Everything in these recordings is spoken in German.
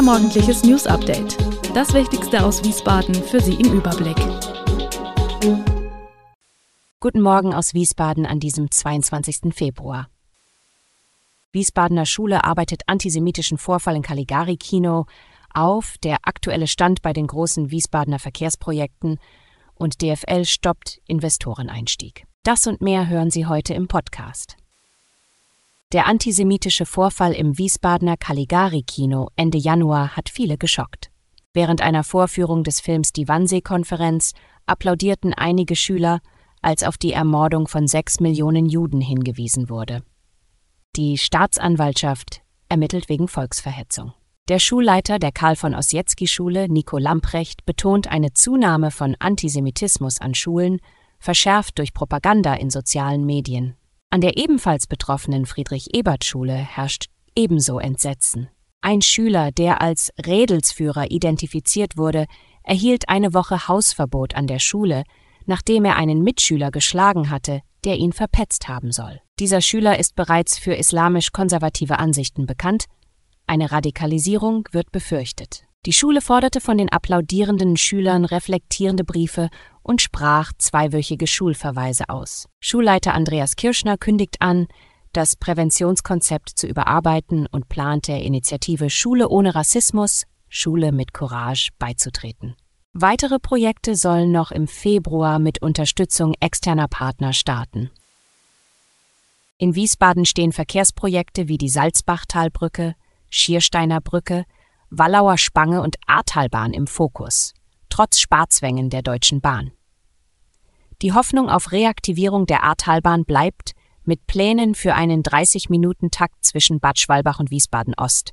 Unser morgendliches News Update. Das Wichtigste aus Wiesbaden für Sie im Überblick. Guten Morgen aus Wiesbaden an diesem 22. Februar. Wiesbadener Schule arbeitet antisemitischen Vorfall in Caligari-Kino auf, der aktuelle Stand bei den großen Wiesbadener Verkehrsprojekten und DFL stoppt Investoreneinstieg. Das und mehr hören Sie heute im Podcast. Der antisemitische Vorfall im Wiesbadener Caligari-Kino Ende Januar hat viele geschockt. Während einer Vorführung des Films Die Wannsee-Konferenz applaudierten einige Schüler, als auf die Ermordung von sechs Millionen Juden hingewiesen wurde. Die Staatsanwaltschaft ermittelt wegen Volksverhetzung. Der Schulleiter der Karl von Ossietzky Schule, Nico Lamprecht, betont eine Zunahme von Antisemitismus an Schulen, verschärft durch Propaganda in sozialen Medien. An der ebenfalls betroffenen Friedrich-Ebert-Schule herrscht ebenso Entsetzen. Ein Schüler, der als Redelsführer identifiziert wurde, erhielt eine Woche Hausverbot an der Schule, nachdem er einen Mitschüler geschlagen hatte, der ihn verpetzt haben soll. Dieser Schüler ist bereits für islamisch-konservative Ansichten bekannt. Eine Radikalisierung wird befürchtet. Die Schule forderte von den applaudierenden Schülern reflektierende Briefe und sprach zweiwöchige Schulverweise aus. Schulleiter Andreas Kirschner kündigt an, das Präventionskonzept zu überarbeiten und plant der Initiative Schule ohne Rassismus, Schule mit Courage beizutreten. Weitere Projekte sollen noch im Februar mit Unterstützung externer Partner starten. In Wiesbaden stehen Verkehrsprojekte wie die Salzbachtalbrücke, Schiersteiner Brücke, Wallauer Spange und Ahrtalbahn im Fokus, trotz Sparzwängen der Deutschen Bahn. Die Hoffnung auf Reaktivierung der Ahrtalbahn bleibt mit Plänen für einen 30-Minuten-Takt zwischen Bad Schwalbach und Wiesbaden Ost.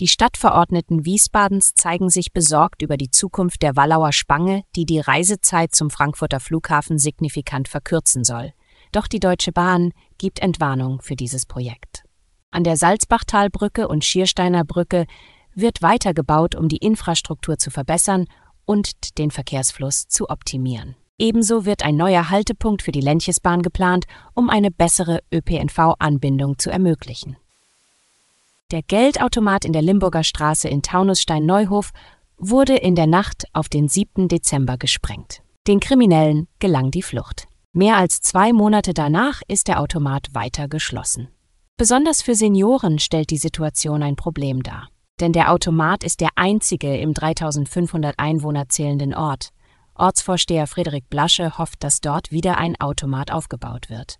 Die Stadtverordneten Wiesbadens zeigen sich besorgt über die Zukunft der Wallauer Spange, die die Reisezeit zum Frankfurter Flughafen signifikant verkürzen soll. Doch die Deutsche Bahn gibt Entwarnung für dieses Projekt. An der Salzbachtalbrücke und Schiersteiner Brücke wird weitergebaut, um die Infrastruktur zu verbessern und den Verkehrsfluss zu optimieren. Ebenso wird ein neuer Haltepunkt für die Lenchesbahn geplant, um eine bessere ÖPNV-Anbindung zu ermöglichen. Der Geldautomat in der Limburger Straße in Taunusstein-Neuhof wurde in der Nacht auf den 7. Dezember gesprengt. Den Kriminellen gelang die Flucht. Mehr als zwei Monate danach ist der Automat weiter geschlossen. Besonders für Senioren stellt die Situation ein Problem dar. Denn der Automat ist der einzige im 3500 Einwohner zählenden Ort. Ortsvorsteher Friedrich Blasche hofft, dass dort wieder ein Automat aufgebaut wird.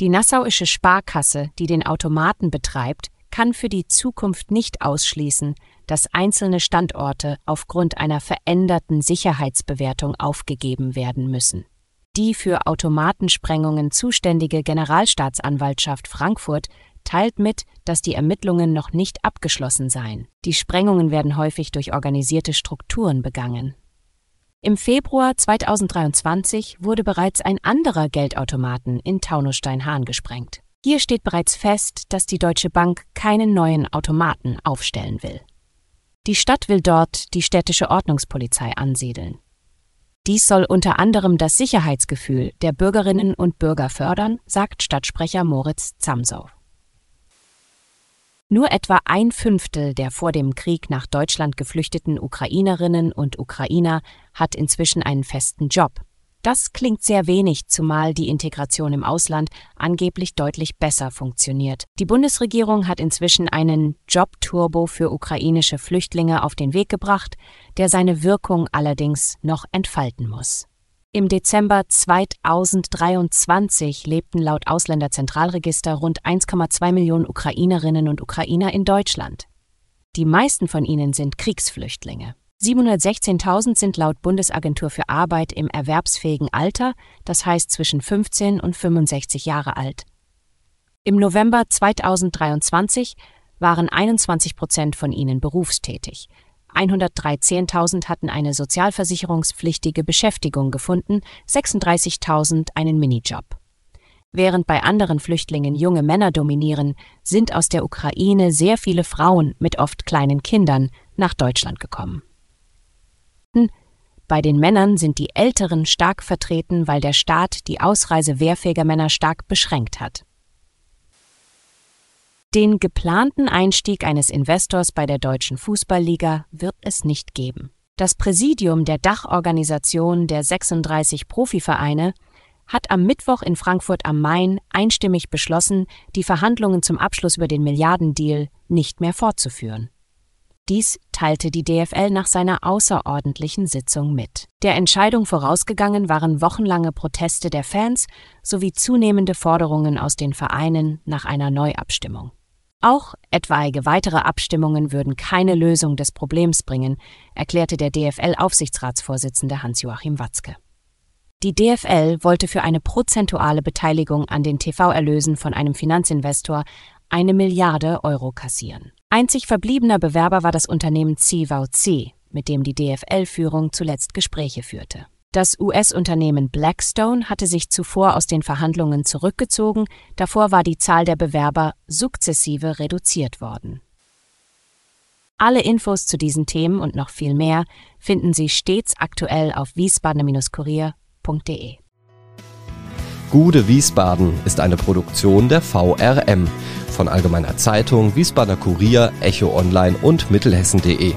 Die Nassauische Sparkasse, die den Automaten betreibt, kann für die Zukunft nicht ausschließen, dass einzelne Standorte aufgrund einer veränderten Sicherheitsbewertung aufgegeben werden müssen. Die für Automatensprengungen zuständige Generalstaatsanwaltschaft Frankfurt teilt mit, dass die Ermittlungen noch nicht abgeschlossen seien. Die Sprengungen werden häufig durch organisierte Strukturen begangen. Im Februar 2023 wurde bereits ein anderer Geldautomaten in Taunusstein-Hahn gesprengt. Hier steht bereits fest, dass die Deutsche Bank keinen neuen Automaten aufstellen will. Die Stadt will dort die städtische Ordnungspolizei ansiedeln. Dies soll unter anderem das Sicherheitsgefühl der Bürgerinnen und Bürger fördern, sagt Stadtsprecher Moritz Zamsow. Nur etwa ein Fünftel der vor dem Krieg nach Deutschland geflüchteten Ukrainerinnen und Ukrainer hat inzwischen einen festen Job. Das klingt sehr wenig, zumal die Integration im Ausland angeblich deutlich besser funktioniert. Die Bundesregierung hat inzwischen einen Jobturbo für ukrainische Flüchtlinge auf den Weg gebracht, der seine Wirkung allerdings noch entfalten muss. Im Dezember 2023 lebten laut Ausländerzentralregister rund 1,2 Millionen Ukrainerinnen und Ukrainer in Deutschland. Die meisten von ihnen sind Kriegsflüchtlinge. 716.000 sind laut Bundesagentur für Arbeit im erwerbsfähigen Alter, das heißt zwischen 15 und 65 Jahre alt. Im November 2023 waren 21 Prozent von ihnen berufstätig. 113.000 hatten eine sozialversicherungspflichtige Beschäftigung gefunden, 36.000 einen Minijob. Während bei anderen Flüchtlingen junge Männer dominieren, sind aus der Ukraine sehr viele Frauen mit oft kleinen Kindern nach Deutschland gekommen. Bei den Männern sind die Älteren stark vertreten, weil der Staat die Ausreise wehrfähiger Männer stark beschränkt hat. Den geplanten Einstieg eines Investors bei der Deutschen Fußballliga wird es nicht geben. Das Präsidium der Dachorganisation der 36 Profivereine hat am Mittwoch in Frankfurt am Main einstimmig beschlossen, die Verhandlungen zum Abschluss über den Milliardendeal nicht mehr fortzuführen. Dies teilte die DFL nach seiner außerordentlichen Sitzung mit. Der Entscheidung vorausgegangen waren wochenlange Proteste der Fans sowie zunehmende Forderungen aus den Vereinen nach einer Neuabstimmung. Auch etwaige weitere Abstimmungen würden keine Lösung des Problems bringen, erklärte der DFL-Aufsichtsratsvorsitzende Hans-Joachim Watzke. Die DFL wollte für eine prozentuale Beteiligung an den TV-Erlösen von einem Finanzinvestor eine Milliarde Euro kassieren. Einzig verbliebener Bewerber war das Unternehmen CVC, mit dem die DFL-Führung zuletzt Gespräche führte. Das US-Unternehmen Blackstone hatte sich zuvor aus den Verhandlungen zurückgezogen, davor war die Zahl der Bewerber sukzessive reduziert worden. Alle Infos zu diesen Themen und noch viel mehr finden Sie stets aktuell auf wiesbadener-kurier.de. Gude Wiesbaden ist eine Produktion der VRM von Allgemeiner Zeitung, Wiesbadener Kurier, Echo Online und Mittelhessen.de.